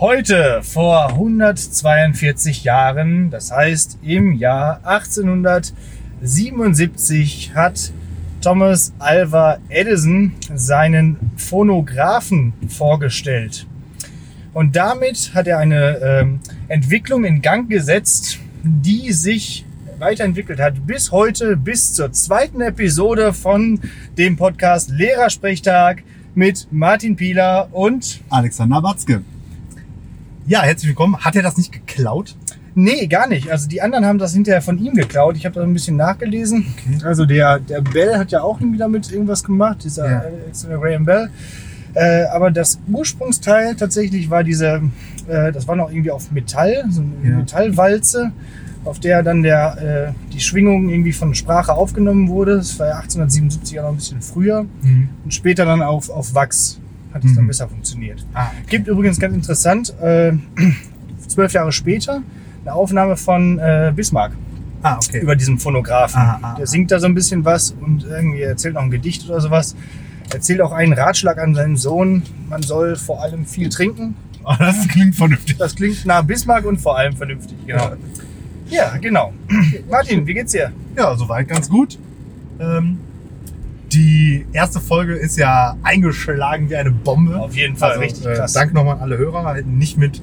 Heute, vor 142 Jahren, das heißt im Jahr 1877, hat Thomas Alva Edison seinen Phonographen vorgestellt. Und damit hat er eine ähm, Entwicklung in Gang gesetzt, die sich weiterentwickelt hat bis heute, bis zur zweiten Episode von dem Podcast Lehrersprechtag mit Martin Pieler und Alexander Watzke. Ja, herzlich willkommen. Hat er das nicht geklaut? Nee, gar nicht. Also die anderen haben das hinterher von ihm geklaut. Ich habe da ein bisschen nachgelesen. Okay. Also der, der Bell hat ja auch irgendwie damit irgendwas gemacht, dieser Ja. Alexander Graham Bell. Äh, aber das Ursprungsteil tatsächlich war diese, äh, das war noch irgendwie auf Metall, so eine Ja. Metallwalze, auf der dann der, äh, die Schwingung irgendwie von Sprache aufgenommen wurde. Das war ja 1877 auch noch ein bisschen früher. Und später dann auf, auf Wachs hat es dann Mhm. besser funktioniert. Ah, Gibt übrigens ganz interessant, äh, zwölf Jahre später, eine Aufnahme von äh, Bismarck ah okay. über diesen Phonographen. Ah, ah, Der singt da so ein bisschen was und irgendwie erzählt noch ein Gedicht oder sowas. Erzählt auch einen Ratschlag an seinen Sohn, man soll vor allem viel trinken. Ah, das klingt vernünftig. Das klingt nach Bismarck und vor allem vernünftig, genau. Ja, genau. Martin, wie geht's dir? Ja, soweit ganz gut. Ähm, die erste Folge ist ja eingeschlagen wie eine Bombe. Auf jeden Fall, Also, richtig äh, krass. Danke nochmal an alle Hörer. Hätten nicht mit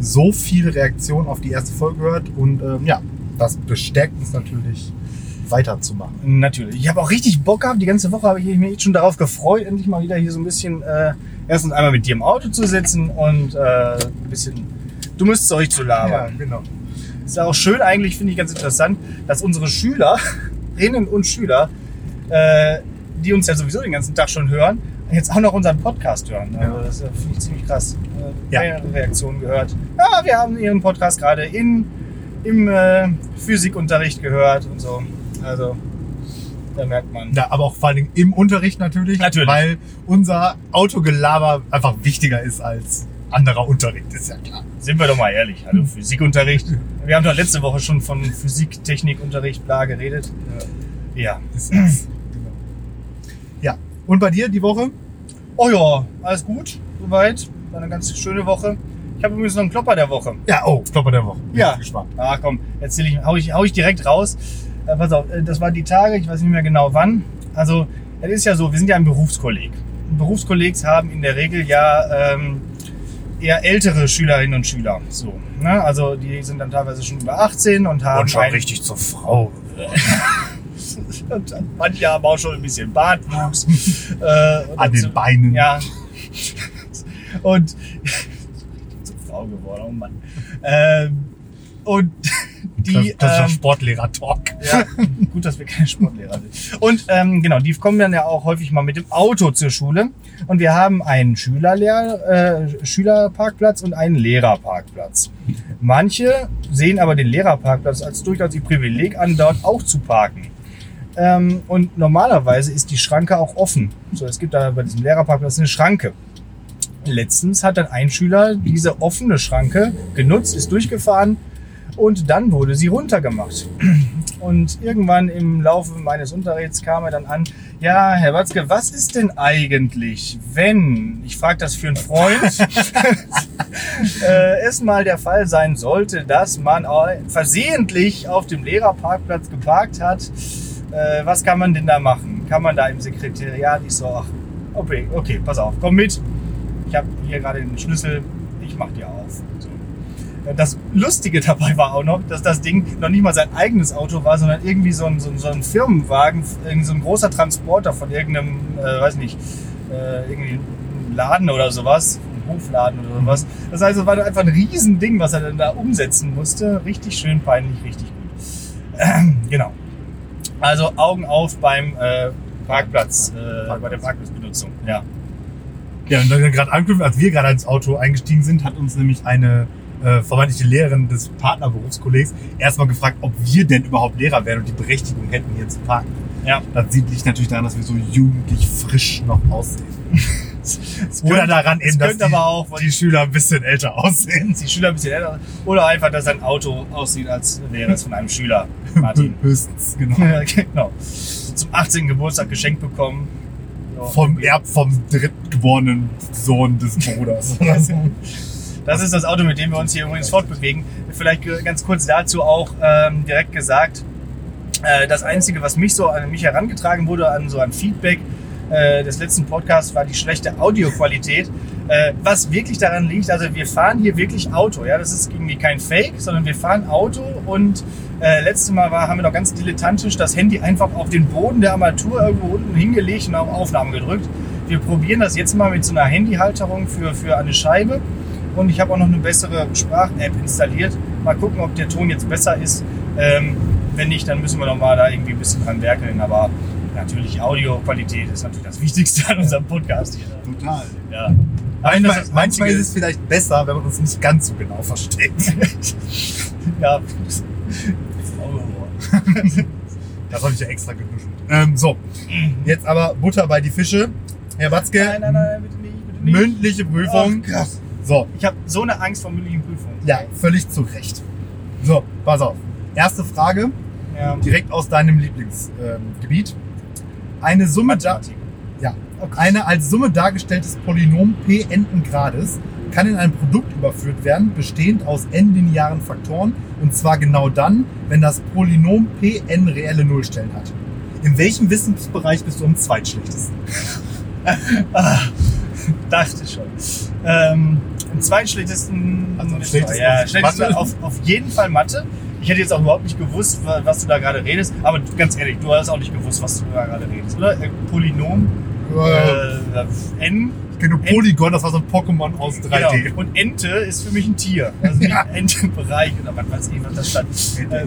so viel Reaktion auf die erste Folge gehört. Und ähm, ja, das bestärkt uns natürlich weiterzumachen. Natürlich. Ich habe auch richtig Bock gehabt. Die ganze Woche habe ich mich schon darauf gefreut, endlich mal wieder hier so ein bisschen äh, erstens einmal mit dir im Auto zu sitzen und äh, ein bisschen dummes Zeug zu labern. genau. Ist auch schön eigentlich, finde ich ganz interessant, dass unsere Schülerinnen und Schüler, äh, die uns ja sowieso den ganzen Tag schon hören, jetzt auch noch unseren Podcast hören. Also Ja. das äh, finde ich ziemlich krass. Äh, Ja. mehrere Reaktionen gehört. Ja, wir haben ihren Podcast gerade in, im äh, Physikunterricht gehört und so. Also, da merkt man. Ja, aber auch vor Dingen im Unterricht natürlich. Natürlich. Weil unser Autogelaber einfach wichtiger ist als anderer Unterricht, ist ja klar. Sind wir doch mal ehrlich. Also Physikunterricht. Wir haben doch letzte Woche schon von Physik, Technikunterricht, bla geredet. Ja. Ist das. Und bei dir die Woche? Oh ja, alles gut, soweit. War eine ganz schöne Woche. Ich habe übrigens noch einen Klopper der Woche. Ja, oh, Klopper der Woche. Bin Ja. Gespannt. Ah, komm, erzähl ich, hau ich, hau ich direkt raus. Äh, pass auf, äh, das war die Tage, ich weiß nicht mehr genau wann. Also, es ist ja so, wir sind ja ein Berufskolleg. Berufskollegs haben in der Regel ja ähm, eher ältere Schülerinnen und Schüler. So, ne? Also, die sind dann teilweise schon über 18 und haben. ein- zur Frau. manche haben auch schon ein bisschen Bartwuchs. äh, An den Beinen. Ja. Und zur Frau geworden, oh Mann. Ähm, und die. das ist ähm, Sportlehrer-Talk. ja, gut, dass wir keine Sportlehrer sind. Und ähm, genau, die kommen dann ja auch häufig mal mit dem Auto zur Schule. Und wir haben einen Schülerlehr äh, Schülerparkplatz und einen Lehrerparkplatz. Manche sehen aber den Lehrerparkplatz als durchaus ihr Privileg an, dort auch zu parken. Ähm, und normalerweise ist die Schranke auch offen. So, es gibt da bei diesem Lehrerparkplatz eine Schranke. Letztens hat dann ein Schüler diese offene Schranke genutzt, ist durchgefahren und dann wurde sie runtergemacht. Und irgendwann im Laufe meines Unterrichts kam er dann an, ja, Herr Watzke, was ist denn eigentlich, wenn, ich frage das für einen Freund, äh, es mal der Fall sein sollte, dass man au- versehentlich auf dem Lehrerparkplatz geparkt hat, äh, was kann man denn da machen? Kann man da im Sekretariat? Ich so, ach, okay, okay, pass auf, komm mit. Ich habe hier gerade den Schlüssel, ich mach dir auf. So. Das Lustige dabei war auch noch, dass das Ding noch nicht mal sein eigenes Auto war, sondern irgendwie so ein, so ein, so ein Firmenwagen, irgendwie so ein großer Transporter von irgendeinem, äh, weiß nicht, äh, irgendwie Laden oder sowas, Hofladen oder sowas. Das heißt, es war einfach ein Riesending, was er dann da umsetzen musste. Richtig schön peinlich, richtig gut. Ähm, genau. Also Augen auf beim äh, Parkplatz, äh, bei der Parkplatzbenutzung. Ja. Ja, und dann gerade als wir gerade ins Auto eingestiegen sind, hat uns nämlich eine äh, vermeintliche Lehrerin des Partnerberufskollegs erstmal gefragt, ob wir denn überhaupt Lehrer wären und die Berechtigung hätten, hier zu parken. Ja. Das sieht liegt natürlich daran, dass wir so jugendlich frisch noch aussehen. Oder daran es eben, dass könnte die, aber auch, die Schüler ein bisschen älter aussehen. die Schüler ein bisschen älter Oder einfach, dass sein Auto aussieht, als wäre es von einem Schüler. Martin. Höchstens, genau. Genau. Zum 18. Geburtstag geschenkt bekommen. Ja. Vom Erb vom drittgeborenen Sohn des Bruders. so. Das ist das Auto, mit dem wir uns hier übrigens fortbewegen. Vielleicht ganz kurz dazu auch ähm, direkt gesagt, äh, das Einzige, was mich so an mich herangetragen wurde, an so ein Feedback äh, des letzten Podcasts, war die schlechte Audioqualität. Äh, was wirklich daran liegt, also wir fahren hier wirklich Auto. Ja, das ist irgendwie kein Fake, sondern wir fahren Auto und äh, letztes Mal war, haben wir noch ganz dilettantisch das Handy einfach auf den Boden der Armatur irgendwo unten hingelegt und auf Aufnahmen gedrückt. Wir probieren das jetzt mal mit so einer Handyhalterung für, für eine Scheibe. Und ich habe auch noch eine bessere Sprach-App installiert. Mal gucken, ob der Ton jetzt besser ist. Ähm, wenn nicht, dann müssen wir noch mal da irgendwie ein bisschen dran werkeln. Aber natürlich Audioqualität ist natürlich das Wichtigste an unserem Podcast hier. Total. Ja. Manchmal, das manchmal Einzige- ist es vielleicht besser, wenn man uns nicht ganz so genau versteht. ja. Das habe ich ja extra genuschelt. Ähm, so, jetzt aber Butter bei die Fische. Herr Watzke, Nein, nein, nein, bitte nicht, bitte nicht. mündliche Prüfung. Oh, krass. So, Ich habe so eine Angst vor mündlichen Prüfungen. ja, völlig zu Recht. So, pass auf. Erste Frage, Ja. direkt aus deinem Lieblingsgebiet. Eine Summe da, ja, eine als Summe dargestelltes Polynom p Grades kann in ein Produkt überführt werden, bestehend aus n linearen Faktoren, und zwar genau dann, wenn das Polynom p n reelle Nullstellen hat. In welchem Wissensbereich bist du am zweitschlechtesten? Dachte schon. Ähm, Im zweitschlechtesten. Also am ja, schlechtesten auf, auf jeden Fall Mathe. Ich hätte jetzt auch überhaupt nicht gewusst, wa- was du da gerade redest. Aber ganz ehrlich, du hast auch nicht gewusst, was du da gerade redest, oder? Äh, Polynom, äh, N. ich kenne nur Polygon, das war so ein Pokémon aus 3D. Genau. Und Ente ist für mich ein Tier. Also nicht Entenbereich oder was weiß ich, was das stand. Äh,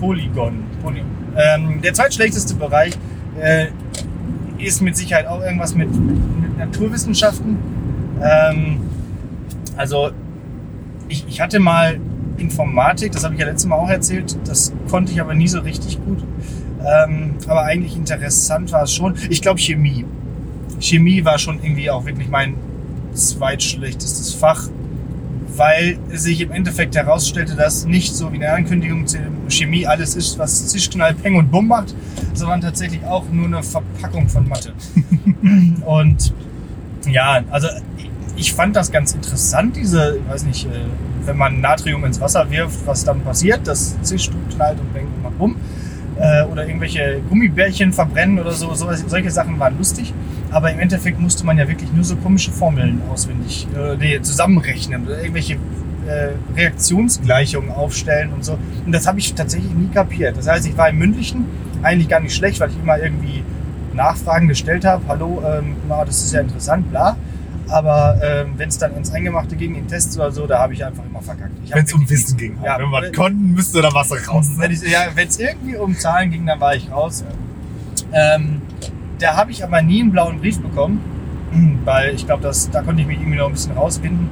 Polygon. Poly ähm, der zweitschlechteste Bereich äh, ist mit Sicherheit auch irgendwas mit, mit Naturwissenschaften. Ähm, also ich, ich hatte mal Informatik, das habe ich ja letztes Mal auch erzählt, das konnte ich aber nie so richtig gut. Ähm, aber eigentlich interessant war es schon. Ich glaube Chemie. Chemie war schon irgendwie auch wirklich mein zweitschlechtestes Fach, weil sich im Endeffekt herausstellte, dass nicht so wie in der Ankündigung zu Chemie alles ist, was Zischknall, Peng und Bumm macht, sondern tatsächlich auch nur eine Verpackung von Mathe. und ja, also ich fand das ganz interessant, diese, ich weiß nicht, äh, wenn man Natrium ins Wasser wirft, was dann passiert, das zischt und knallt und bängt macht bumm. Äh, Oder irgendwelche Gummibärchen verbrennen oder so, so. Solche Sachen waren lustig. Aber im Endeffekt musste man ja wirklich nur so komische Formeln auswendig äh, zusammenrechnen oder irgendwelche äh, Reaktionsgleichungen aufstellen und so. Und das habe ich tatsächlich nie kapiert. Das heißt, ich war im Mündlichen eigentlich gar nicht schlecht, weil ich immer irgendwie Nachfragen gestellt habe. Hallo, ähm, na, das ist ja interessant, bla. Aber ähm, wenn es dann ins Eingemachte ging, in Tests oder so, da habe ich einfach immer verkackt. Ich Wenn es um Wissen ging. Ja, Wenn was konnten, müsste da was raus. wenn Ne? es ja, wenn's irgendwie um Zahlen ging, dann war ich raus. Ähm, da habe ich aber nie einen blauen Brief bekommen, weil ich glaube, da konnte ich mich irgendwie noch ein bisschen rausfinden.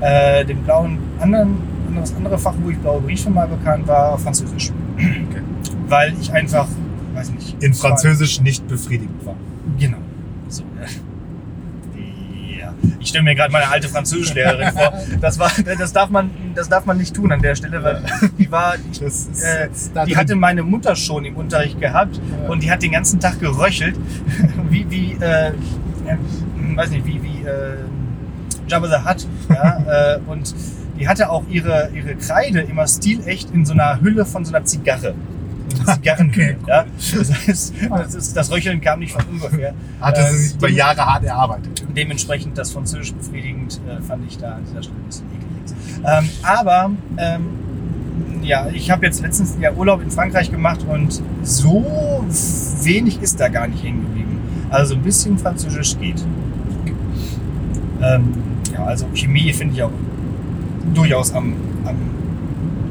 Äh, den blauen anderen, das andere Fach, wo ich blaue Briefe mal bekam, war Französisch. Weil ich einfach, weiß nicht. In es war- Französisch nicht befriedigend war. Genau. So. Ich stelle mir gerade meine alte Französischlehrerin vor. Das, war, das, darf man, das darf man nicht tun an der Stelle, weil die war, ist äh, die hatte meine Mutter schon im Unterricht gehabt und die hat den ganzen Tag geröchelt, wie, wie äh, äh, weiß nicht, wie, wie äh, Jabba the Hutt. Ja? äh, und die hatte auch ihre, ihre Kreide immer stilecht in so einer Hülle von so einer Zigarre. Okay, ja? Das heißt, das, ist, das Röcheln kam nicht von ungefähr. Hatte Äh, sie sich über dem- Jahre hart erarbeitet. Dementsprechend das Französisch befriedigend äh, fand ich da an dieser Stelle ein bisschen eklig. Ähm, aber ähm, ja, ich habe jetzt letztens ja Urlaub in Frankreich gemacht und so wenig ist da gar nicht hängen geblieben. Also ein bisschen Französisch geht. Ähm, ja, also Chemie finde ich auch durchaus am, am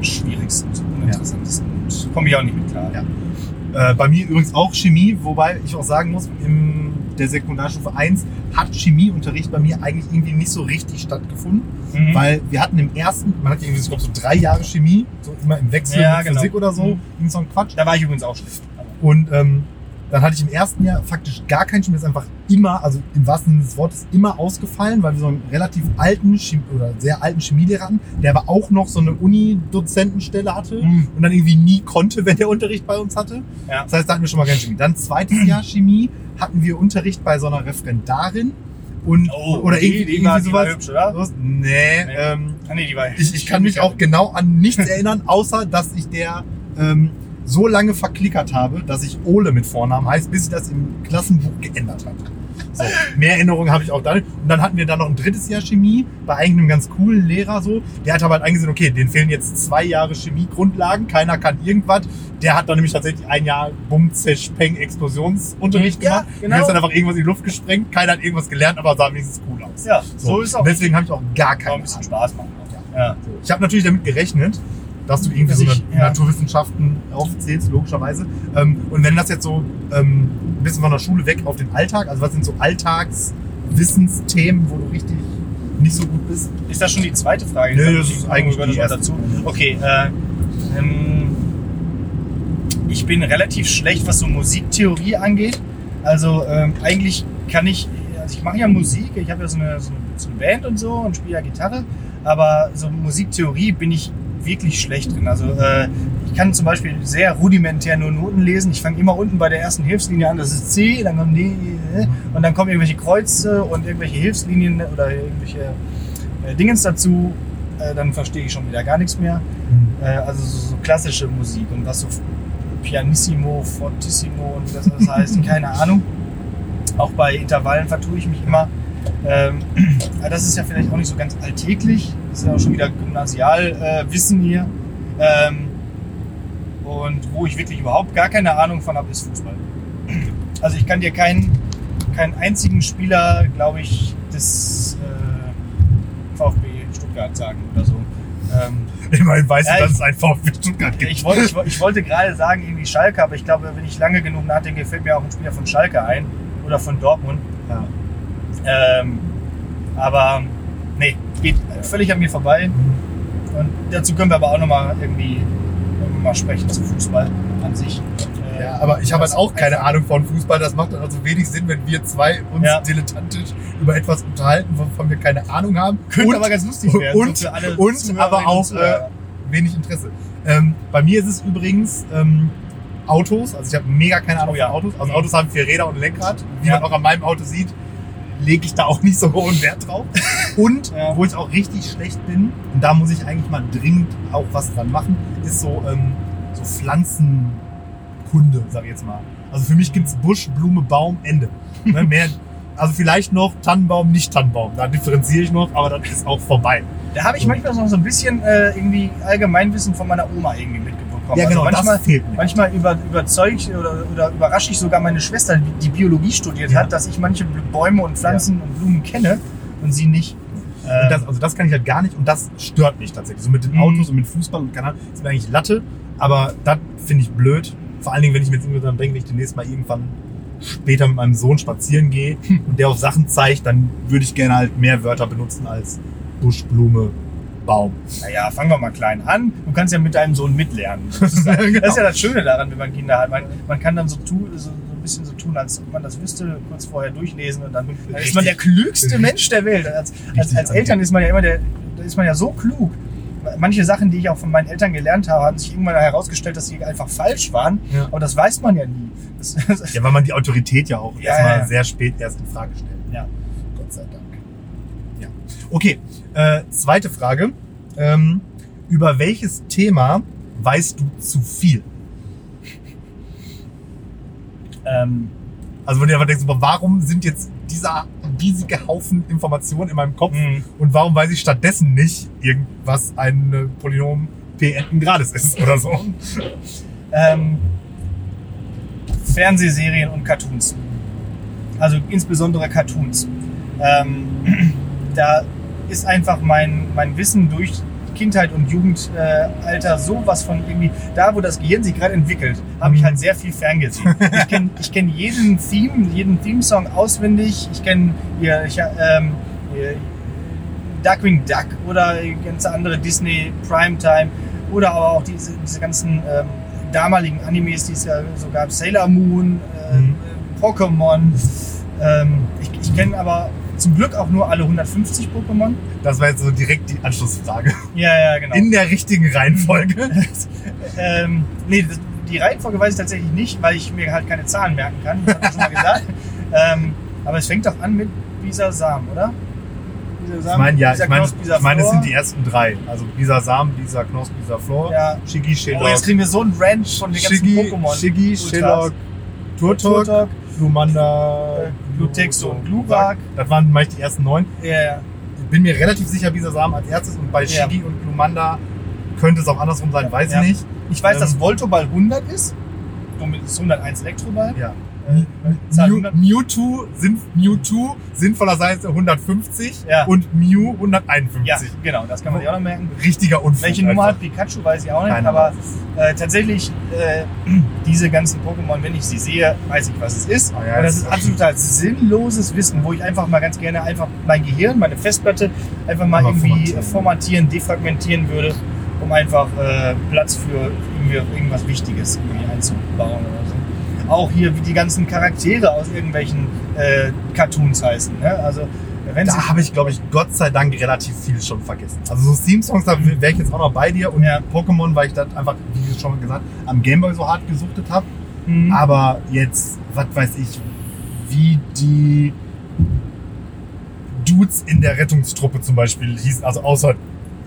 schwierigsten, und uninteressantesten. Und Komme ich auch nicht mit klar. Ja. Äh, bei mir übrigens auch Chemie, wobei ich auch sagen muss, in der Sekundarstufe 1 hat Chemieunterricht bei mir eigentlich irgendwie nicht so richtig stattgefunden, Mhm. weil wir hatten im ersten, man hat ja irgendwie ich so drei Jahre Chemie, so immer im Wechsel Ja, mit genau. Physik oder so, Mhm. irgend so ein Quatsch. da war ich übrigens auch schlecht. Und ähm, dann hatte ich im ersten Jahr faktisch gar kein Chemie, das ist einfach immer, also im wahrsten Sinne des Wortes, immer ausgefallen, weil wir so einen relativ alten Chemie oder sehr alten Chemielehrer hatten, der aber auch noch so eine Uni-Dozentenstelle hatte Mhm. und dann irgendwie nie konnte, wenn der Unterricht bei uns hatte. Ja. Das heißt, da hatten wir schon mal keine Chemie. Dann zweites Jahr Chemie hatten wir Unterricht bei so einer Referendarin Und, Oh, oder die- irgendwie, war- sowas. hübsch, oder? Nee, Nee. Ähm, Ah, nee, die war ich, ich kann mich auch genau an nichts erinnern, außer dass ich der ähm, so lange verklickert habe, dass ich Ole mit Vornamen heißt, bis ich das im Klassenbuch geändert habe. So, mehr Erinnerungen habe ich auch da nicht. Und dann hatten wir dann noch ein drittes Jahr Chemie bei eigentlich einem ganz coolen Lehrer so. Der hat aber halt eingesehen, okay, denen fehlen jetzt zwei Jahre Chemie-Grundlagen, keiner kann irgendwas. Der hat dann nämlich tatsächlich ein Jahr Bumm, Zesch, Peng, Explosionsunterricht Ja, gemacht. genau. Der ist dann einfach irgendwas in die Luft gesprengt, keiner hat irgendwas gelernt, aber sah wenigstens cool aus. Ja, so, ist auch. Deswegen habe ich auch gar Kann auch keine ein bisschen. Spaß machen. Ja. So. Ich habe natürlich damit gerechnet, dass du irgendwie Dass so ja. Naturwissenschaften aufzählst, logischerweise. Ähm, und wenn das jetzt so ähm, ein bisschen von der Schule weg auf den Alltag, also was sind so Alltagswissensthemen, wo du richtig nicht so gut bist? Ist das schon die zweite Frage? Nee, das ist eigentlich die erste. dazu. Okay, äh, ähm, ich bin relativ schlecht, was so Musiktheorie angeht. Also ähm, eigentlich kann ich, also ich mache ja Musik, ich habe ja so eine, so, eine, so eine Band und so und spiele ja Gitarre, aber so Musiktheorie bin ich wirklich schlecht drin. Also äh, ich kann zum Beispiel sehr rudimentär nur Noten lesen. Ich fange immer unten bei der ersten Hilfslinie an, das ist C, dann kommt D äh, und dann kommen irgendwelche Kreuze und irgendwelche Hilfslinien oder irgendwelche äh, Dingens dazu. Äh, dann verstehe ich schon wieder gar nichts mehr. Äh, also so, so klassische Musik und was so Pianissimo, Fortissimo und was das heißt, keine Ahnung. Auch bei Intervallen vertue ich mich immer. Ähm, das ist ja vielleicht auch nicht so ganz alltäglich. Das ist ja auch schon wieder Gymnasialwissen äh, hier. Ähm, und wo ich wirklich überhaupt gar keine Ahnung von habe, ist Fußball. Also ich kann dir keinen, keinen einzigen Spieler, glaube ich, des äh, VfB Stuttgart sagen oder so. Ähm, Immerhin weißt Ja, du, dass ich- es ein VfB Stuttgart gibt. ich wollte, ich, ich wollte gerade sagen, irgendwie Schalke, aber ich glaube, wenn ich lange genug nachdenke, fällt mir auch ein Spieler von Schalke ein oder von Dortmund. Ja. Ähm, aber nee, geht völlig an mir vorbei. Und dazu können wir aber auch nochmal irgendwie mal sprechen zu Fußball an sich. Äh, Ja, aber ich habe halt auch keine einfach- Ahnung von Fußball. Das macht dann also wenig Sinn, wenn wir zwei uns Ja. dilettantisch über etwas unterhalten, wovon wir keine Ahnung haben. Könnte und, aber ganz lustig werden. und- so und aber auch, Zuhörer. wenig Interesse. Ähm, bei mir ist es übrigens ähm, Autos. Also ich habe mega keine Ahnung Oh ja. von Autos. Also Mhm. Autos haben vier Räder und ein Lenkrad. Wie Ja. man auch an meinem Auto sieht, lege ich da auch nicht so hohen Wert drauf. Und Ja. wo ich auch richtig schlecht bin, und da muss ich eigentlich mal dringend auch was dran machen, ist so, ähm, so Pflanzenkunde, sag ich jetzt mal. Also für mich gibt's Busch, Blume, Baum, Ende. Ne, mehr, also vielleicht noch Tannenbaum, nicht Tannenbaum. Da differenziere ich noch, aber dann ist auch vorbei. Da habe ich manchmal noch so ein bisschen äh, irgendwie Allgemeinwissen von meiner Oma irgendwie mitbekommen. Ja, genau, also manchmal, das fehlt mir. manchmal über, überzeugt oder, oder überrasche ich sogar meine Schwester, die, Biologie studiert Ja. hat, dass ich manche Bäume und Pflanzen und Blumen kenne und sie nicht. Ähm, das, also das kann ich halt gar nicht und das stört mich tatsächlich. So mit den Mhm. Autos und mit Fußball und keine Ahnung, ist mir eigentlich Latte, aber das finde ich blöd. Vor allen Dingen, wenn ich mir jetzt irgendwie dran denke, wenn ich demnächst mal irgendwann später mit meinem Sohn spazieren gehe und der auf Sachen zeigt, dann würde ich gerne halt mehr Wörter benutzen als Busch, Blume, Baum. naja, fangen wir mal klein an. Du kannst ja mit deinem Sohn mitlernen. Das ist, das ist ja das Schöne daran, wenn man Kinder hat. Man, man kann dann so, tu, so, so ein bisschen so tun, als ob man das wüsste, kurz vorher durchlesen und dann, dann ist man der klügste. Mensch der Welt. Als, als, als Eltern ist man ja immer der, da ist man ja so klug. Manche Sachen, die ich auch von meinen Eltern gelernt habe, haben sich irgendwann herausgestellt, dass sie einfach falsch waren. Ja. Aber das weiß man ja nie. Das, das, Ja, weil man die Autorität ja auch Ja, erstmal ja. sehr spät erst in Frage stellt. Ja. Gott sei Dank. Ja. Okay, äh, zweite Frage. Ähm, über welches Thema weißt du zu viel? Ähm, Also wenn du einfach denkst, warum sind jetzt dieser riesige Haufen Informationen in meinem Kopf mh. und warum weiß ich stattdessen nicht irgendwas ein äh, Polynom p n Grades ist oder so? ähm, Fernsehserien und Cartoons. Also insbesondere Cartoons. Ähm, da ist einfach mein, mein Wissen durch Kindheit und Jugendalter äh, sowas von irgendwie, da wo das Gehirn sich gerade entwickelt, habe ich Mhm. halt sehr viel ferngesehen. Ich kenne ich kenn jeden Theme, jeden Theme-Song auswendig. Ich kenne ja, ich, ähm, äh, Duckwing Duck oder ganz andere Disney Primetime oder aber auch diese, diese ganzen ähm, damaligen Animes, die es ja so gab, Sailor Moon, äh, Mhm. äh, Pokémon. Ähm, ich ich kenne aber zum Glück auch nur alle 150 Pokémon. Das war jetzt so direkt die Anschlussfrage. Ja, ja, genau. In der richtigen Reihenfolge. ähm, nee, die Reihenfolge weiß ich tatsächlich nicht, weil ich mir halt keine Zahlen merken kann. Das habe ich schon mal gesagt. ähm, aber es fängt doch an mit Bisasam, oder? Ich meine, ja, Bisa ich meine, Knosp, Bisa ich meine, es sind die ersten drei. Also Bisa Samen, Bisa Knosp, Bisa Flor, Ja. Shiggy, Oh, Shelok, jetzt kriegen wir so einen Ranch von den ganzen Shiggy, Pokémon. Shiggy, Ultras. Shelok, Turtok, Turtok, Glutexo und Glurak. Das waren meist die ersten neun. ja. Ich bin mir relativ sicher, Bisa Samen als erstes und bei Ja. Shiggy und Glumanda könnte es auch andersrum sein, weiß ich nicht. Ich weiß, Ähm. dass Voltoball 100 ist. Somit ist 101 Elektroball. Ja. Äh, Mew, 100. Mewtwo, sind, Mewtwo sinnvollerweise 150 Ja. und Mew 151. Ja, genau, das kann man sich auch noch merken. Richtiger Unfug. Welche Nummer einfach. hat Pikachu, weiß ich auch nicht. Keine aber äh, tatsächlich, äh, diese ganzen Pokémon, wenn ich sie sehe, weiß ich, was es ist. Ah ja, Und das ist ist absolut sinnloses Wissen, wo ich einfach mal ganz gerne einfach mein Gehirn, meine Festplatte einfach mal Mal irgendwie formatieren. formatieren, defragmentieren würde, um einfach äh, Platz für irgendwie irgendwas Wichtiges irgendwie einzubauen oder so. Auch hier, wie die ganzen Charaktere aus irgendwelchen äh, Cartoons heißen. Ne? Also. Da habe ich, glaube ich, Gott sei Dank relativ viel schon vergessen. Also so Theme-Songs, da wäre ich jetzt auch noch bei dir. Und Ja. Pokémon, weil ich das einfach, wie schon gesagt, am Gameboy so hart gesuchtet habe. Mhm. Aber jetzt, was weiß ich, wie die Dudes in der Rettungstruppe zum Beispiel hießen, also außer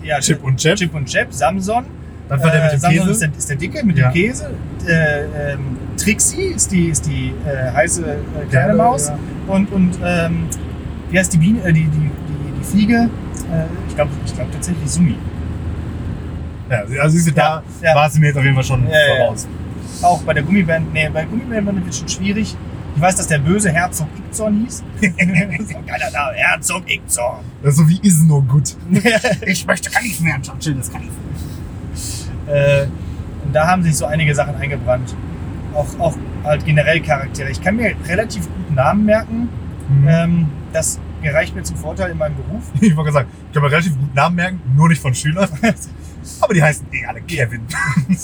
ja, Chip und Chap. Chip und Chap, Samson. Das war der mit Äh, dem Samson Käse. Ist der, ist der Dicke mit Ja. dem Käse. Äh, ähm, Trixie ist die, ist die äh, heiße äh, kleine Maus. ja. Und, und ähm, wie heißt die Biene, äh, die, die, die, die Fliege? Äh, ich glaube ich glaub tatsächlich Sumi. Ja, also siehst du, da Ja, war es mir jetzt auf jeden Fall schon voraus. Auch bei der Gummiband, nee, bei Gummiband wird es schon schwierig. Ich weiß, dass der böse Herzog Ixon hieß. geiler Name, Herzog Ixon. Das ist so wie Isno gut. ich möchte gar nicht mehr, Churchill, das kann ich äh, Und da haben sich so einige Sachen eingebrannt. Auch, auch halt generell Charaktere. Ich kann mir relativ gut Namen merken. Mhm. Ähm, das gereicht mir zum Vorteil in meinem Beruf. Ich wollte sagen, ich kann mir relativ gut Namen merken, nur nicht von Schülern. Aber die heißen eh alle Kevin.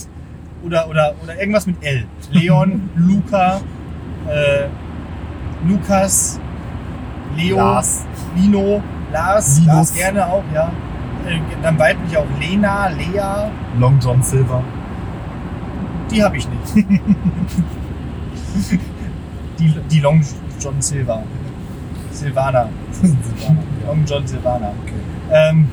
Oder, oder, oder irgendwas mit L. Leon, Luca, äh, Lukas, Leo, Lars. Lino, Lars, Linus. Lars gerne auch, ja. Äh, Dann weiblich auch Lena, Lea. Long John Silver. Die habe ich nicht. die, die Long John Silva. Silvana. Long John Silvana. Ähm,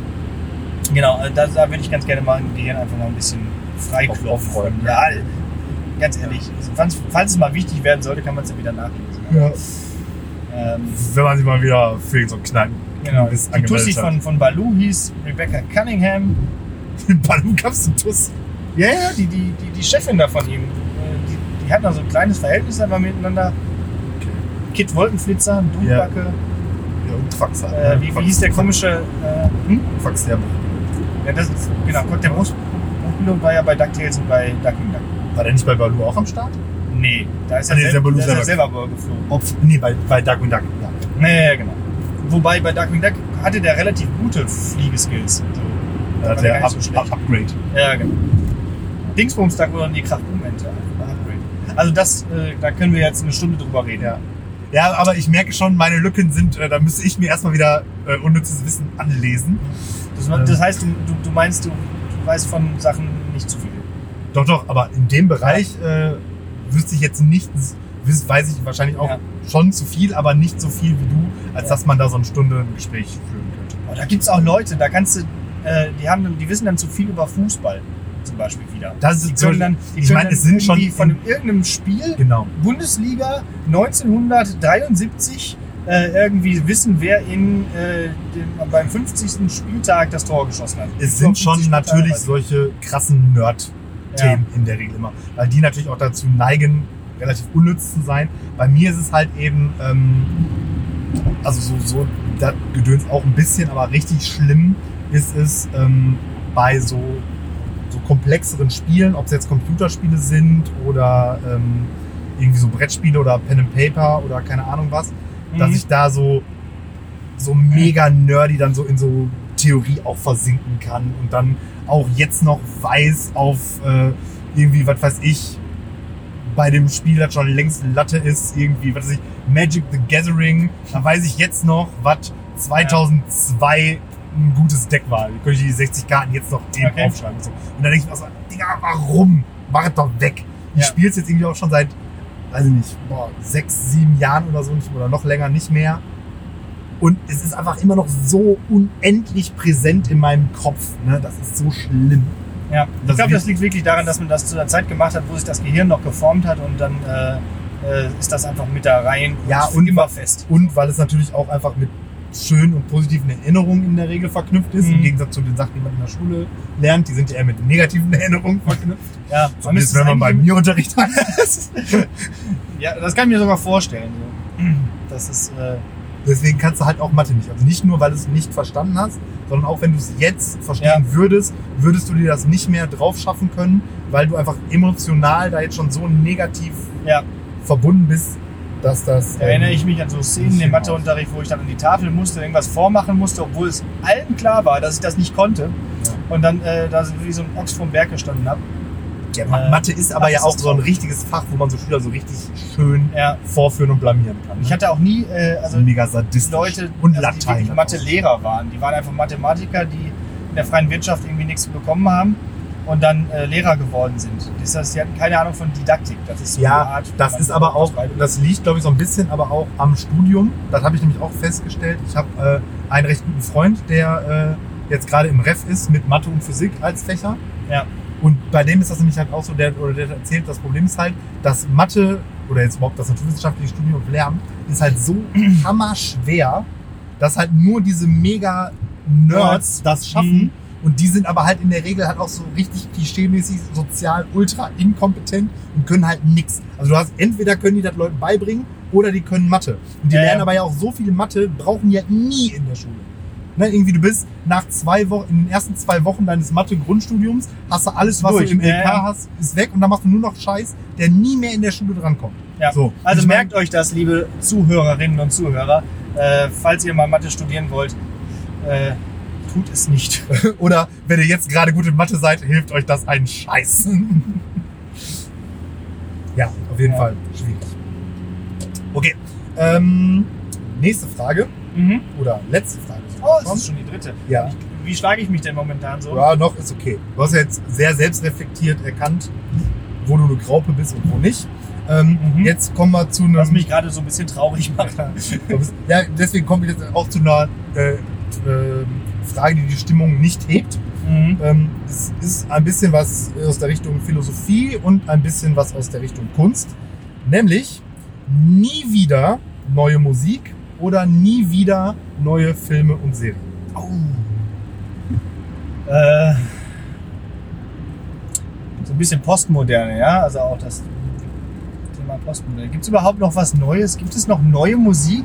genau, äh, da, da würde ich ganz gerne mal im Gehirn einfach mal ein bisschen freiklopfen. Ja, ganz ehrlich. Falls, falls es mal wichtig werden sollte, kann man es ja wieder nachlesen. Ja. Ähm, Wenn man sich mal wieder für so Kneipen genau. Die Tussi hat. von, von Baloo hieß Rebecca Cunningham. In Baloo gab's einen Tuss. Ja, ja, die, die, die, die Chefin da von ihm. Äh, Die, die hatten also ein kleines Verhältnis aber miteinander. Okay. Kit Wolkenflitzer, Dumbacke. Ja, und Fax halt. Äh, ne? wie, wie hieß der komische. Äh, hm? Der Ja, das ist, genau, der Brustbildung war ja bei DuckTales und bei Ducking Duck. War der nicht bei Baloo auch am Start? Nee, da ist Ah, er, nee, selber, da ist er geflogen. Opf nee, bei, bei Duck und Duck. Ja. Nee, genau. Wobei bei Ducking Duck hatte der relativ gute Fliegeskills. So, Da hat der gar Up, so Upgrade. Ja, genau. Dingsbums wurden die Kraftmomente. Upgrade. Also das, äh, da können wir jetzt eine Stunde drüber reden. Ja. Ja, aber ich merke schon, meine Lücken sind, äh, da müsste ich mir erstmal wieder äh, unnützes Wissen anlesen. Das, das heißt, du, du, du meinst, du, du weißt von Sachen nicht zu viel. Doch, doch, aber in dem Bereich äh, wüsste ich jetzt nicht, weiß ich wahrscheinlich auch Ja. schon zu viel, aber nicht so viel wie du, als Ja. dass man da so eine Stunde ein Gespräch führen könnte. Oh, da gibt es auch Leute, da kannst du, äh, die, haben, die wissen dann zu viel über Fußball zum Beispiel wieder. Das Die ist können so- dann, die ich können meine, dann es sind schon von in- irgendeinem Spiel Genau. Bundesliga 1973 äh, irgendwie wissen, wer in, äh, dem, beim 50. Spieltag das Tor geschossen hat. Es sind schon 50 natürlich solche krassen Nerd-Themen in der Regel immer. Weil die natürlich auch dazu neigen, relativ unnütz zu sein. Bei mir ist es halt eben, ähm, also so, so das Gedöns auch ein bisschen, aber richtig schlimm ist es ähm, bei so, so komplexeren Spielen, ob es jetzt Computerspiele sind oder ähm, irgendwie so Brettspiele oder Pen and Paper oder keine Ahnung was, dass Mhm. ich da so, so mega nerdy dann so in so Theorie auch versinken kann und dann auch jetzt noch weiß auf äh, irgendwie, was weiß ich, bei dem Spiel, das schon längst Latte ist, irgendwie, was weiß ich, Magic the Gathering, da weiß ich jetzt noch, was 2002 ein gutes Deck war. Da könnte ich die 60 Karten jetzt noch eben Okay. aufschreiben. Und, so. und dann denke ich mir auch so, Digga, warum? Mach doch weg. Ich Ja. spiele es jetzt irgendwie auch schon seit, weiß ich nicht, boah, sechs, sieben Jahren oder so nicht, oder noch länger nicht mehr. Und es ist einfach immer noch so unendlich präsent in meinem Kopf. Ne? Das ist so schlimm. Ja, ich Das glaube, das liegt wirklich daran, dass man das zu einer Zeit gemacht hat, wo sich das Gehirn noch geformt hat und dann äh, äh, ist das einfach mit da rein Ja, und immer fest. Und weil es natürlich auch einfach mit schönen und positiven Erinnerungen in der Regel verknüpft ist, im Mhm. Gegensatz zu den Sachen, die man in der Schule lernt. Die sind ja eher mit negativen Erinnerungen verknüpft. Ja, Zumindest wenn man bei mir Unterricht hat. Ja, das kann ich mir sogar vorstellen. So. Das ist, äh, Deswegen kannst du halt auch Mathe nicht. Also nicht nur, weil du es nicht verstanden hast, sondern auch wenn du es jetzt verstehen Ja. würdest, würdest du dir das nicht mehr drauf schaffen können, weil du einfach emotional da jetzt schon so negativ ja, verbunden bist, dass das. da erinnere ähm, ich mich an so Szenen im Matheunterricht, wo ich dann an die Tafel musste, irgendwas vormachen musste, obwohl es allen klar war, dass ich das nicht konnte. Und dann äh, da wie so ein Ochs vom Berg gestanden habe. Ja, Äh, Mathe ist aber ach, ja auch so ein richtiges Fach, wo man so Schüler so richtig schön Ja, vorführen und blamieren kann. ich hatte auch nie, äh, also mega sadistisch. Leute, und also die Latein. wirklich Mathe-Lehrer waren. Die waren einfach Mathematiker, die in der freien Wirtschaft irgendwie nichts bekommen haben und dann äh, Lehrer geworden sind. Das heißt, sie hatten keine Ahnung von Didaktik. Das ist so Ja, eine Art, das ist aber auch, das liegt glaube ich so ein bisschen aber auch am Studium. Das habe ich nämlich auch festgestellt. Ich habe äh, einen recht guten Freund, der äh, jetzt gerade im Ref ist mit Mathe und Physik als Fächer. Ja. Und bei dem ist das nämlich halt auch so, der, oder der hat erzählt, das Problem ist halt, dass Mathe oder jetzt überhaupt das naturwissenschaftliche Studium und Lernen ist halt so hammerschwer, dass halt nur diese mega Nerds das schaffen. Mhm. Und die sind aber halt in der Regel halt auch so richtig klischeemäßig sozial ultra inkompetent und können halt nix. Also du hast entweder können die das Leuten beibringen oder die können Mathe. Und die Ja, ja. lernen aber ja auch so viel Mathe, brauchen die halt nie in der Schule. Ne, irgendwie du bist nach zwei Wochen, in den ersten zwei Wochen deines Mathe-Grundstudiums, hast du alles, was Durch. du im Ja, LK ja. hast, ist weg und dann machst du nur noch Scheiß, der nie mehr in der Schule drankommt. Ja. So. Also Ich merkt euch das, liebe Zuhörerinnen und Zuhörer. Äh, falls ihr mal Mathe studieren wollt, äh, tut es nicht. Oder wenn ihr jetzt gerade gut in Mathe seid, hilft euch das ein Scheiß. ja, auf jeden Ja. Fall schwierig. Okay. Ähm, nächste Frage Mhm. oder letzte Frage. Oh, das ist schon die dritte. Ja. Ich, wie schlage ich mich denn momentan so? ja, noch ist okay. Du hast ja jetzt sehr selbstreflektiert erkannt, wo du eine Graupe bist und wo nicht. Ähm, Mhm. Jetzt kommen wir zu einem. Was mich gerade so ein bisschen traurig macht. ja, deswegen komme ich jetzt auch zu einer äh, äh, Frage, die die Stimmung nicht hebt. Mhm. Ähm, es ist ein bisschen was aus der Richtung Philosophie und ein bisschen was aus der Richtung Kunst. Nämlich nie wieder neue Musik oder nie wieder neue Filme und Serien. Oh. Äh, so ein bisschen Postmoderne, ja? Also auch das Thema Postmoderne. Gibt es überhaupt noch was Neues? Gibt es noch neue Musik?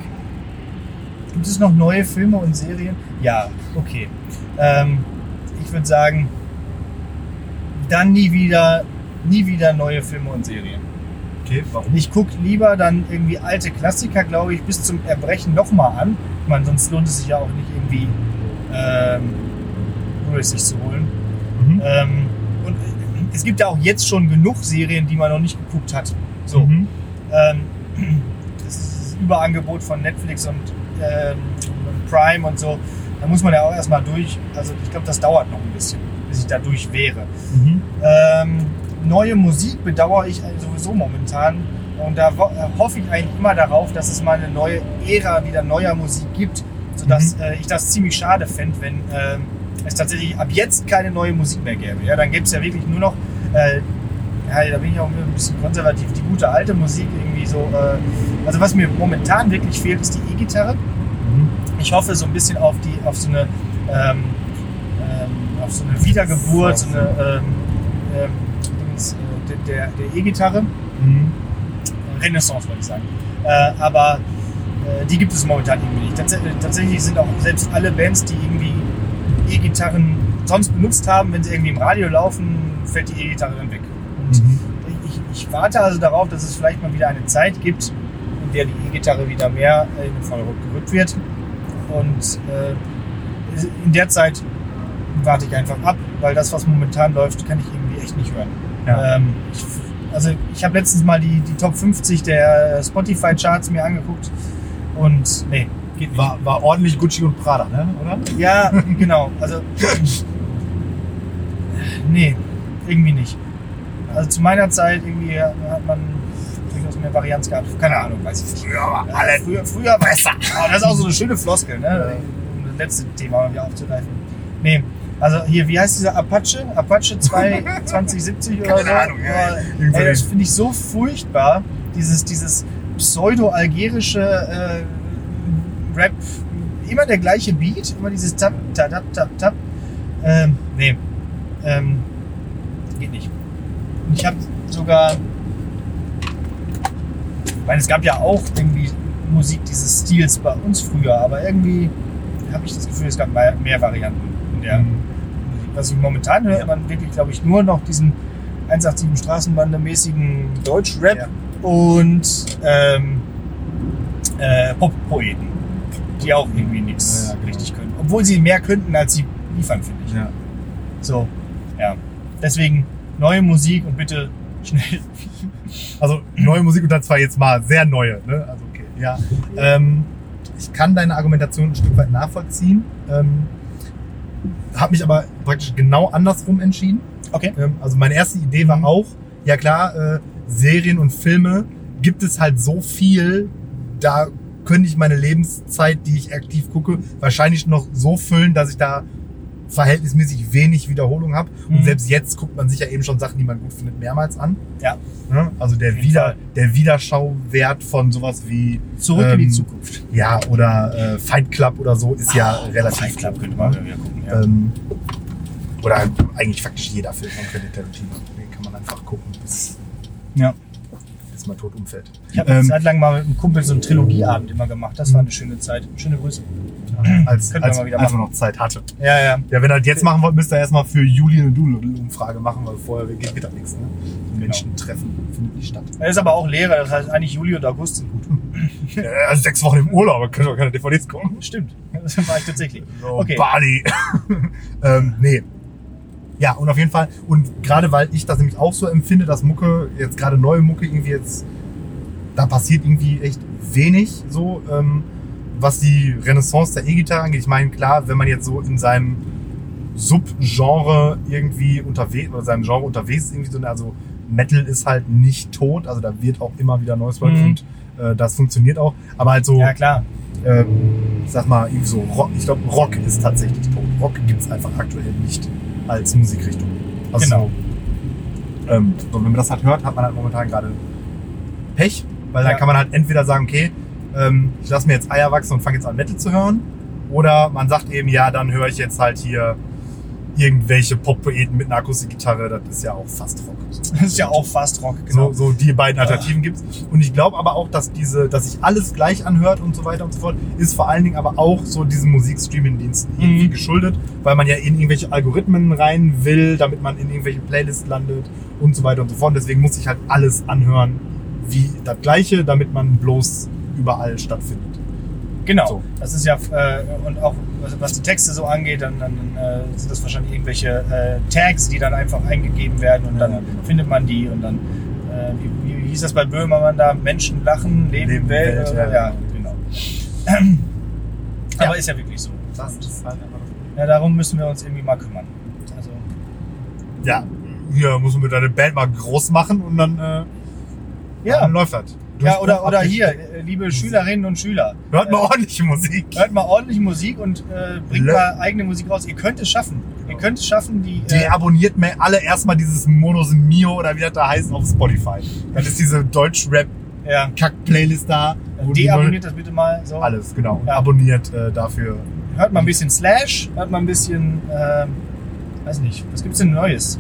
Gibt es noch neue Filme und Serien? Ja, okay. Ähm, ich würde sagen, dann nie wieder, nie wieder neue Filme und Serien. Okay, warum? Ich gucke lieber dann irgendwie alte Klassiker, glaube ich, bis zum Erbrechen nochmal an. Ich meine, sonst lohnt es sich ja auch nicht irgendwie ähm, Blu-rays sich zu holen. Mhm. Ähm, und es gibt ja auch jetzt schon genug Serien, die man noch nicht geguckt hat. So. Mhm. Ähm, das ist das Überangebot von Netflix und, und Prime und so. Da muss man ja auch erstmal durch. Also ich glaube, das dauert noch ein bisschen, bis ich da durch wäre. Mhm. Ähm, neue Musik bedauere ich sowieso momentan. Und da äh, hoffe ich eigentlich immer darauf, dass es mal eine neue Ära wieder neuer Musik gibt. Sodass Mhm. äh, ich das ziemlich schade fände, wenn ähm, es tatsächlich ab jetzt keine neue Musik mehr gäbe. Ja, dann gäbe es ja wirklich nur noch, äh, ja, da bin ich auch ein bisschen konservativ, die gute alte Musik irgendwie so. Äh, also was mir momentan wirklich fehlt, ist die E-Gitarre. Ich hoffe so ein bisschen auf die, auf so eine, ähm, ähm, auf so eine Wiedergeburt, so eine ähm, ähm, äh, der, der E-Gitarre. Mhm. Renaissance, würde ich sagen. Äh, aber äh, die gibt es momentan irgendwie nicht. Tats tatsächlich sind auch selbst alle Bands, die irgendwie E-Gitarren sonst benutzt haben, wenn sie irgendwie im Radio laufen, fällt die E-Gitarre dann weg. Und Mhm. ich, ich warte also darauf, dass es vielleicht mal wieder eine Zeit gibt, in der die E-Gitarre wieder mehr äh, in den Vordergrund gerückt wird. Und äh, in der Zeit warte ich einfach ab, weil das, was momentan läuft, kann ich irgendwie echt nicht hören. Ja. Ähm, ich, also ich habe letztens mal die, die Top 50 der Spotify-Charts mir angeguckt und nee, geht nicht. War, war ordentlich Gucci und Prada, ne? oder? Ja, genau. Also nee, irgendwie nicht. Also zu meiner Zeit irgendwie hat man eine Varianz gehabt? Keine Ahnung, weiß ich nicht. Früher war alles früher, früher besser. Oh, das ist auch so eine schöne Floskel, ne? Um das letzte Thema wieder aufzugreifen. Nee, also hier, wie heißt dieser Apache? Apache 2 2070 oder Keine so? Ahnung, ja. Ey, das finde ich so furchtbar. Dieses, dieses pseudo-algerische äh, Rap, immer der gleiche Beat, immer dieses Tap, Tap, Tap, Tap, Tap. Ähm, nee, ähm, geht nicht. Ich habe sogar, meine, es gab ja auch irgendwie Musik dieses Stils bei uns früher, aber irgendwie habe ich das Gefühl, es gab mehr, Varianten in der Mhm. Musik. Was ich momentan höre, Ja. man wirklich, glaube ich, nur noch diesen 187 Straßenbande-mäßigen Deutsch-Rap Ja. und ähm, äh, Pop-Poeten, die auch irgendwie nichts ja, genau. richtig können. Obwohl sie mehr könnten, als sie liefern, finde ich. Ja. So, ja. Deswegen neue Musik und bitte schnell. Also neue Musik und dann zwar jetzt mal sehr neue. Ne? Also okay, ja. Ähm, ich kann deine Argumentation ein Stück weit nachvollziehen. Ähm, habe mich aber praktisch genau andersrum entschieden. Okay. Ähm, also meine erste Idee war Mhm. auch, ja klar, äh, Serien und Filme gibt es halt so viel, da könnte ich meine Lebenszeit, die ich aktiv gucke, wahrscheinlich noch so füllen, dass ich da verhältnismäßig wenig Wiederholung habe. Und Mhm. selbst jetzt guckt man sich ja eben schon Sachen, die man gut findet, mehrmals an. Ja. Ne? Also der, Wieder, der Wiederschauwert von sowas wie, Zurück in die Ähm, Zukunft. ja, oder äh, Fight Club oder so ist ja relativ Fight Club könnte man wieder gucken. Ja. ähm, oder eigentlich faktisch jeder Film von Quentin Tarantino. Den kann man einfach gucken, ja. Bis man tot umfällt. Ich habe eine Ähm, Zeit lang mal mit einem Kumpel so einen Trilogieabend immer gemacht. Das war eine schöne Zeit. Schöne Grüße. als wir als mal wieder einfach machen. noch Zeit hatte. Ja, ja. Ja, wenn ihr das jetzt machen wollt, müsst ihr erstmal für Juli eine Doodle-Umfrage machen, weil vorher geht geht da nichts. Ne? Menschen treffen findet nicht statt. Er ist aber auch Lehrer, das heißt eigentlich Juli und August sind gut. Ja, also sechs Wochen im Urlaub, aber könnt ihr keine DVDs gucken. Stimmt. Das war ich tatsächlich. So, Okay. Bali. ähm, nee. Ja, und auf jeden Fall, und gerade weil ich das nämlich auch so empfinde, dass Mucke, jetzt gerade neue Mucke, irgendwie jetzt, da passiert irgendwie echt wenig so, ähm, was die Renaissance der E-Gitarre angeht. Ich meine, klar, wenn man jetzt so in seinem Subgenre irgendwie unterwegs, oder seinem Genre unterwegs ist, irgendwie so, also Metal ist halt nicht tot, also da wird auch immer wieder Neues Mhm. und äh, das funktioniert auch, aber halt so, Ja, klar. ähm, ich sag mal, irgendwie so Rock, ich glaube, Rock ist tatsächlich tot. Rock gibt's einfach aktuell nicht als Musikrichtung. Also Genau. so, ähm, so, wenn man das halt hört, hat man halt momentan gerade Pech, weil dann Ja. kann man halt entweder sagen, okay, ähm, ich lasse mir jetzt Eier wachsen und fange jetzt an Metal zu hören, oder man sagt eben, ja, dann höre ich jetzt halt hier irgendwelche Pop-Poeten mit einer Akustikgitarre, das ist ja auch fast Rock. Das ist ja auch fast Rock, genau. So, so die beiden Alternativen gibt's. Und ich glaube aber auch, dass diese, dass sich alles gleich anhört und so weiter und so fort, ist vor allen Dingen aber auch so diesen Musikstreaming-Diensten irgendwie Mhm. geschuldet, weil man ja in irgendwelche Algorithmen rein will, damit man in irgendwelche Playlists landet und so weiter und so fort. Deswegen muss ich halt alles anhören wie das Gleiche, damit man bloß überall stattfindet. Genau. So. Das ist ja, äh, und auch was, was die Texte so angeht, dann, dann äh, sind das wahrscheinlich irgendwelche äh, Tags, die dann einfach eingegeben werden und dann Ja, genau. findet man die und dann, äh, wie, wie hieß das bei Böhmermann da? Menschen lachen, Leben, Leben, Welt. Welt, oder so. ja, ja, genau. Aber Ja. ist ja wirklich so. Das ist halt einfach Ja, darum müssen wir uns irgendwie mal kümmern. Also, Ja, hier muss man deine Band mal groß machen und dann, äh, ja, dann läuft das. Ja oder, oder hier, äh, liebe Schülerinnen und Schüler. Hört mal äh, ordentliche Musik. Hört mal ordentlich Musik und äh, bringt Le- mal eigene Musik raus. Ihr könnt es schaffen. Ihr könnt es schaffen, die. Die Äh, abonniert mir alle erstmal dieses Modus Mio oder wie das da heißt auf Spotify. Das ist diese Deutsch-Rap-Kack-Playlist ja, da. wo die deabonniert das bitte mal. So. Alles, genau. Ja. Abonniert äh, dafür. Hört mal ein bisschen Slash, hört mal ein bisschen, ähm, weiß nicht, was gibt's denn Neues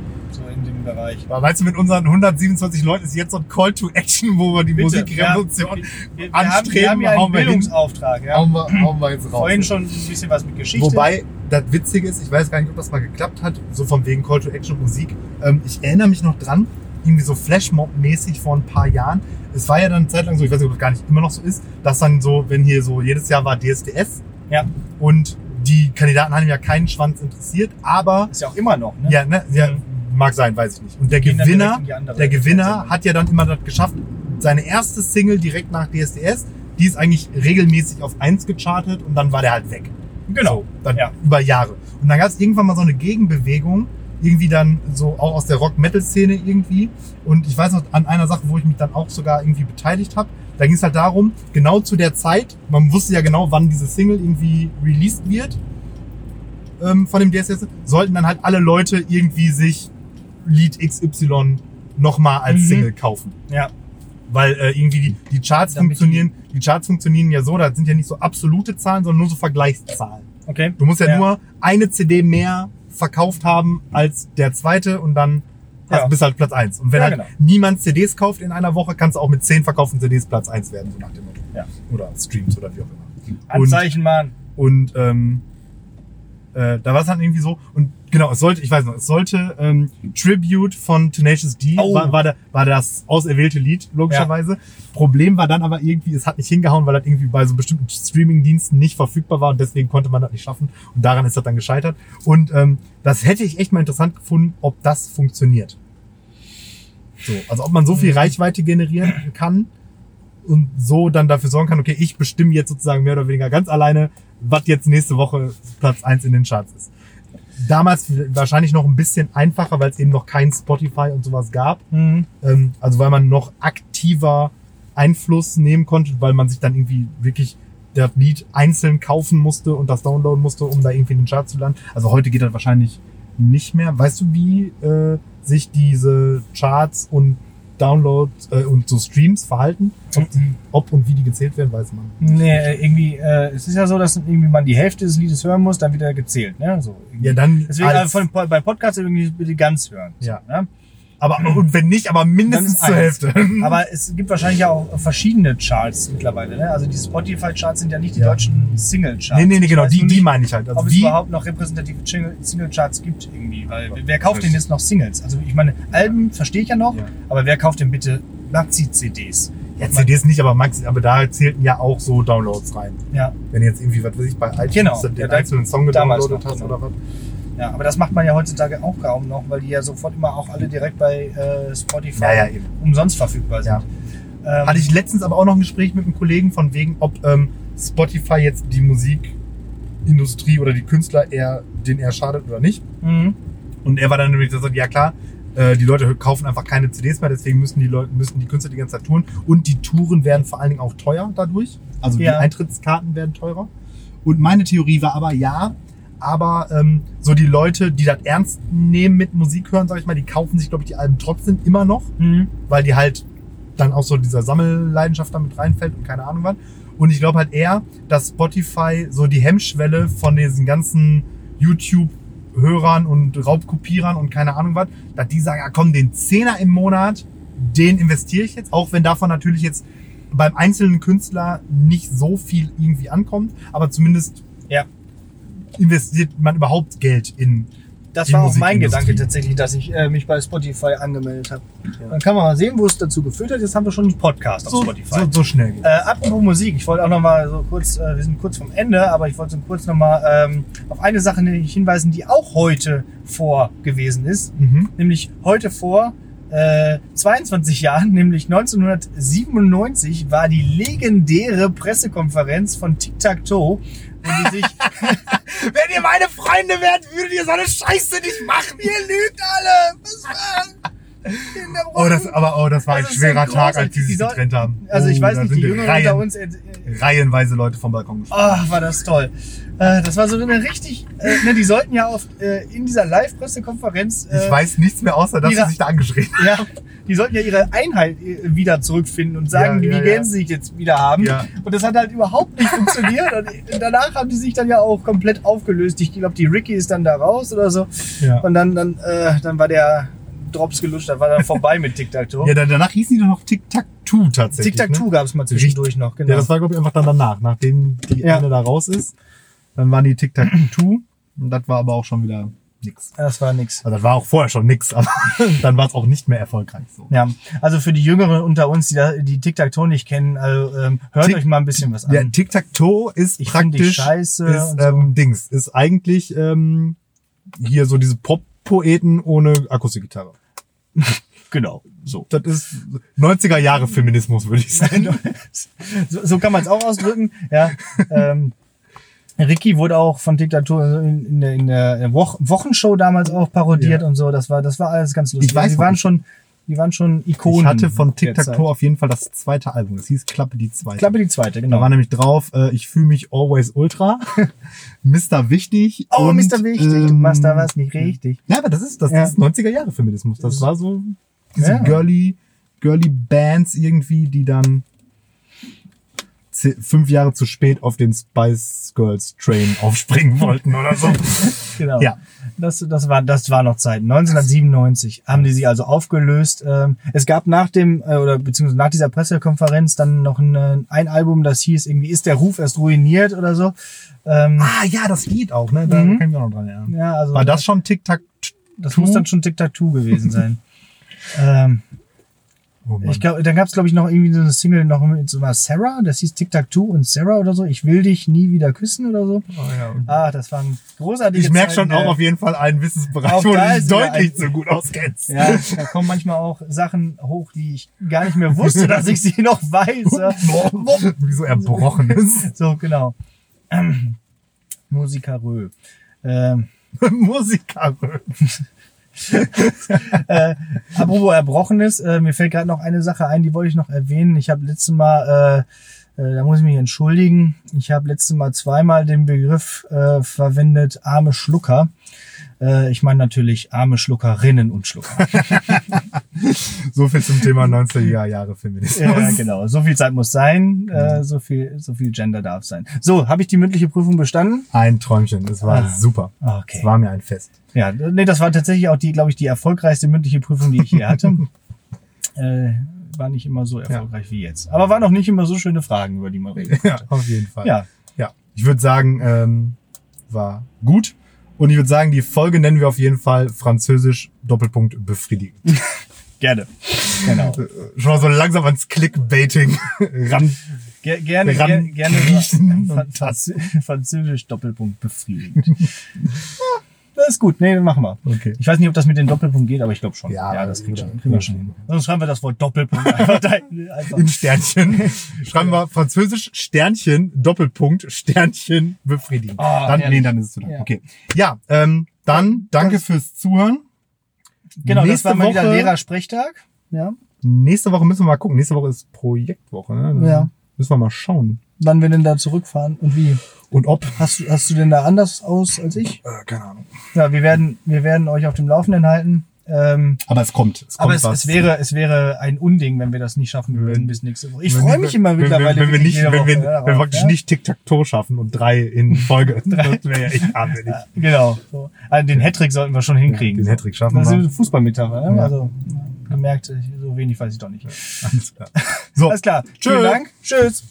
dem Bereich? Aber meinst du, mit unseren 127 Leuten ist jetzt so ein Call to Action, wo wir die Musikrevolution ja, wir, wir, haben, wir anstreben, haben ja einen. Bildungsauftrag. Ja. hauen, wir, hauen wir jetzt raus. Vorhin schon ein bisschen was mit Geschichte. Wobei, das Witzige ist, ich weiß gar nicht, ob das mal geklappt hat, so von wegen Call to Action Musik. Ähm, ich erinnere mich noch dran, irgendwie so Flashmob-mäßig vor ein paar Jahren. Es war ja dann eine Zeit lang so, ich weiß nicht, ob das gar nicht immer noch so ist, dass dann so, wenn hier so jedes Jahr war DSDS Ja. und die Kandidaten haben ja keinen Schwanz interessiert, aber ist ja auch immer noch, ne? ja, ne, ja, Mhm. Mag sein, weiß ich nicht. Und der Gewinner, der Gewinner hat ja dann immer das geschafft, seine erste Single direkt nach DSDS, die ist eigentlich regelmäßig auf 1 gechartet und dann war der halt weg. Genau. So, dann Ja. über Jahre. Und dann gab es irgendwann mal so eine Gegenbewegung, irgendwie dann so auch aus der Rock-Metal-Szene irgendwie. Und ich weiß noch an einer Sache, wo ich mich dann auch sogar irgendwie beteiligt habe. Da ging es halt darum, genau zu der Zeit, man wusste ja genau, wann diese Single irgendwie released wird ähm, von dem DSS, sollten dann halt alle Leute irgendwie sich Lied XY nochmal als Mhm. Single kaufen. Ja. Weil äh, irgendwie die, die Charts Damit funktionieren, die Charts funktionieren ja so, das sind ja nicht so absolute Zahlen, sondern nur so Vergleichszahlen. Okay. Du musst ja, Ja. nur eine CD mehr verkauft haben als der zweite und dann hast, Ja. bist halt Platz eins. Und wenn Ja, halt genau. niemand CDs kauft in einer Woche, kannst du auch mit zehn verkauften CDs Platz eins werden, so nach dem Motto. Ja. Oder Streams oder wie auch immer. Anzeichen, Mann. Und ähm, äh, da war es dann irgendwie so. Und genau, es sollte, ich weiß noch, es sollte ähm, Tribute von Tenacious D Oh. war, war, der, war das auserwählte Lied, logischerweise. Problem war dann aber irgendwie, es hat nicht hingehauen, weil das irgendwie bei so bestimmten Streaming-Diensten nicht verfügbar war und deswegen konnte man das nicht schaffen. Und daran ist das dann gescheitert. Und ähm, das hätte ich echt mal interessant gefunden, ob das funktioniert. So, also ob man so viel Mhm. Reichweite generieren kann und so dann dafür sorgen kann, okay, ich bestimme jetzt sozusagen mehr oder weniger ganz alleine, was jetzt nächste Woche Platz eins in den Charts ist. Damals wahrscheinlich noch ein bisschen einfacher, weil es eben noch kein Spotify und sowas gab. Mhm. Ähm, also weil man noch aktiver Einfluss nehmen konnte, weil man sich dann irgendwie wirklich das Lied einzeln kaufen musste und das downloaden musste, um da irgendwie in den Chart zu landen. Also heute geht das wahrscheinlich nicht mehr. Weißt du, wie äh, sich diese Charts und Downloads äh, und so Streams verhalten? Ob, ob und wie die gezählt werden, weiß man. Nee, äh, irgendwie, äh, es ist ja so, dass irgendwie man die Hälfte des Liedes hören muss, dann wieder gezählt, ne? So. irgendwie. Ja, dann Deswegen als- äh, von, bei Podcasts irgendwie bitte ganz hören. Ja. So, ne? Aber und wenn nicht, aber mindestens zur Hälfte. Aber es gibt wahrscheinlich auch verschiedene Charts mittlerweile. Ne? Also die Spotify-Charts sind ja nicht die Ja. deutschen Single-Charts. nee, nee, nee, genau, die, nur die nicht, meine ich halt. Also ob es überhaupt noch repräsentative Single- Single-Charts gibt irgendwie. Weil wer kauft denn jetzt noch Singles? Also ich meine, Alben verstehe ich ja noch, Ja. aber wer kauft denn bitte Maxi-CDs? ja, CDs nicht, aber Max, aber da zählten ja auch so Downloads rein. Ja, Wenn jetzt irgendwie, was weiß ich, bei iTunes Genau, den ja, einzelnen Song gedownloadet hast genau. oder was. Ja, aber das macht man ja heutzutage auch kaum noch, weil die ja sofort immer auch alle direkt bei äh, Spotify Ja, ja, umsonst verfügbar sind. Ja. Ähm, Hatte ich letztens aber auch noch ein Gespräch mit einem Kollegen von wegen, ob ähm, Spotify jetzt die Musikindustrie oder die Künstler eher, denen eher schadet oder nicht. Mhm. Und er war dann nämlich so, ja klar, äh, die Leute kaufen einfach keine CDs mehr, deswegen müssen die Leute, müssen die Künstler die ganze Zeit touren. Und die Touren werden vor allen Dingen auch teuer dadurch. Also die Eintrittskarten werden teurer. Und meine Theorie war aber, ja, aber ähm, so die Leute, die das ernst nehmen mit Musik hören, sag ich mal, die kaufen sich, glaube ich, die Alben trotzdem immer noch, Mhm. weil die halt dann auch so dieser Sammelleidenschaft damit reinfällt und keine Ahnung was. Und ich glaube halt eher, dass Spotify so die Hemmschwelle von diesen ganzen YouTube-Hörern und Raubkopierern und keine Ahnung was, dass die sagen, ja komm, den Zehner im Monat, den investiere ich jetzt, auch wenn davon natürlich jetzt beim einzelnen Künstler nicht so viel irgendwie ankommt, aber zumindest. Investiert man überhaupt Geld in. Das war auch mein. Gedanke tatsächlich, dass ich äh, mich bei Spotify angemeldet habe. Dann kann man mal sehen, wo es dazu geführt hat. Jetzt haben wir schon einen Podcast auf So, Spotify. so, so schnell geht. Äh, apropos Musik, ich wollte auch noch mal so kurz, äh, wir sind kurz vom Ende, aber ich wollte so kurz noch mal ähm, auf eine Sache hinweisen, die auch heute vor gewesen ist. Mhm. Nämlich heute vor äh, 22 Jahren, nämlich 1997, war die legendäre Pressekonferenz von Tic Tac Toe, die sich Wenn ihr meine Freunde wärt, würdet ihr so eine Scheiße nicht machen. Ihr lügt alle! Was war? Oh, das, aber oh, das war ein Das ist schwerer so Tag, als die Die sich soll- getrennt haben. Also ich oh, weiß nicht, die Jüngeren Reihen, unter uns. Äh, äh, Reihenweise Leute vom Balkon gesprungen. Ah, war das toll. Äh, das war so eine richtig. Äh, ne, die sollten ja oft äh, in dieser Live-Pressekonferenz. Ich weiß nichts mehr, außer dass ihre- sie sich da angeschrien haben. Ja, die sollten ja ihre Einheit wieder zurückfinden und sagen, Ja, ja, wie ja. gern sie sich jetzt wieder haben. Und das hat halt überhaupt nicht funktioniert. Und danach haben die sich dann ja auch komplett aufgelöst. Ich glaube, die Ricky ist dann da raus oder so. Und dann, dann, dann war der Drops gelutscht, dann war dann vorbei mit Tic-Tac-Toe. Ja, danach hießen die doch noch Tic-Tac-Two tatsächlich. Tic-Tac-Toe Ne? gab es mal zwischendurch noch, genau. Ja, das war, glaube ich, einfach dann danach. Nachdem die Ja. eine da raus ist, dann waren die Tic-Tac-Two. Und das war aber auch schon wieder nix. das war nix. Also das war auch vorher schon nix, aber dann war es auch nicht mehr erfolgreich. So. Ja, also für die Jüngeren unter uns, die da, die Tic-Tac-Toe nicht kennen, also, ähm, hört Tic- euch mal ein bisschen was an. Ja, Tic-Tac-Toe ist Ich praktisch, scheiße ist, so. ähm, Dings, ist eigentlich ähm, hier so diese Pop-Poeten ohne Akustikgitarre. Genau, so. Das ist 90er Jahre Feminismus, würde ich sagen. so, so kann man es auch ausdrücken. Ja, ähm, Ricky wurde auch von Diktatur in, in der, in der Woch Wochenshow damals auch parodiert Ja. und so. Das war, das war alles ganz lustig. Ich weiß noch waren schon, die waren schon Ikonen. Ich hatte von Tic Tac. Toe auf jeden Fall das zweite Album. Das hieß Klappe die zweite. Klappe die zweite, Da genau. war nämlich drauf, äh, ich fühle mich always ultra, Mr. Wichtig. Oh, und, Mr. Wichtig, du ähm, machst da was nicht richtig. Ja, aber das ist, das Ja. ist 90er Jahre Feminismus. Das war so diese Ja. girly, girly Bands irgendwie, die dann fünf Jahre zu spät auf den Spice Girls Train aufspringen wollten oder so. Genau. Ja. Das, das, war, das war noch Zeit. 1997 haben die sich also aufgelöst. Ähm, Es gab nach dem, äh, oder beziehungsweise nach dieser Pressekonferenz dann noch ein, äh, ein Album, das hieß irgendwie, ist der Ruf erst ruiniert oder so. Ähm, Ah ja, das Lied auch, ne? Da Mhm. kann ich auch noch dran erinnern. ja, also War das schon Tic Tac? das muss dann schon Tic-Tac-Toe gewesen sein. ähm, Oh ich glaube, dann gab es glaube ich noch irgendwie so eine Single noch mit so einer Sarah, das hieß Tic-Tac-Toe und Sarah oder so. Ich will dich nie wieder küssen oder so. Oh, ja. Ah, das waren großartige Ich merke schon auch auf jeden Fall einen Wissensbereich, wo du dich deutlich ein- so gut auskennst. Ja, da kommen manchmal auch Sachen hoch, die ich gar nicht mehr wusste, dass ich sie noch weiß. Wie so erbrochen ist. So, genau. Ähm, Musikerö. Ähm, Musiker. äh, apropos Erbrochenes, äh, mir fällt gerade noch eine Sache ein, die wollte ich noch erwähnen. Ich habe letztes Mal, äh, äh, da muss ich mich entschuldigen, ich habe letztes Mal zweimal den Begriff äh, verwendet, arme Schlucker. Äh, ich meine natürlich arme Schluckerinnen und Schlucker. So viel zum Thema 90er Jahre Feminismus. Ja, genau. So viel Zeit muss sein, äh, so viel, so viel Gender darf sein. So, habe ich die mündliche Prüfung bestanden? Ein Träumchen. Es war Ah. super. Okay. Es war mir ein Fest. Ja, nee, das war tatsächlich auch die, glaube ich, die erfolgreichste mündliche Prüfung, die ich je hatte. äh, war nicht immer so erfolgreich wie jetzt. Aber waren auch nicht immer so schöne Fragen, über die man reden Ja, konnte. auf jeden Fall. Ja, ja. Ich würde sagen, ähm, war gut. Und ich würde sagen, die Folge nennen wir auf jeden Fall Französisch Doppelpunkt befriedigend. gerne. Genau. Schon mal so langsam ans Clickbaiting ran. Ger gerne, Ran- ger gerne riechen Französisch Doppelpunkt befriedigend. das ist gut. Nee, machen wir. Okay. Ich weiß nicht, ob das mit dem Doppelpunkt geht, aber ich glaube schon. Ja, ja, das kriegen wir, wir schon hin. Sonst schreiben wir das Wort Doppelpunkt einfach da. Einfach. In Sternchen. Schreiben wir Französisch Sternchen Doppelpunkt Sternchen befriedigend. Ah, dann, nee, dann ist es zu lang. Ja. Okay. Ja, ähm, dann danke fürs Zuhören. Genau, Nächste das war mal wieder Woche- Lehrersprechtag. Ja. Nächste Woche müssen wir mal gucken. Nächste Woche ist Projektwoche. Ne? Dann Ja. Müssen wir mal schauen. Wann wir denn da zurückfahren und wie? Und ob. Hast du, hast du denn da anders aus als ich? Äh, keine Ahnung. Ja, wir werden, wir werden euch auf dem Laufenden halten. Ähm, Aber es kommt. Es kommt aber es, was. es wäre, es wäre ein Unding, wenn wir das nicht schaffen würden bis nächste Woche. Ich Wenn freue mich immer wenn, mittlerweile. Wenn, wenn wir nicht, wenn ja, wenn wir wirklich ja? nicht Tic-Tac-Toe schaffen und drei in Folge. das wäre ja echt armselig. Genau. So. Also den Hattrick sollten wir schon hinkriegen. den Hattrick schaffen Das wir. ist eine Fußballmetapher, ne? Ja. Also, gemerkt, so wenig weiß ich doch nicht. Alles klar. So. Alles klar. Tschö. Vielen Dank. Tschüss.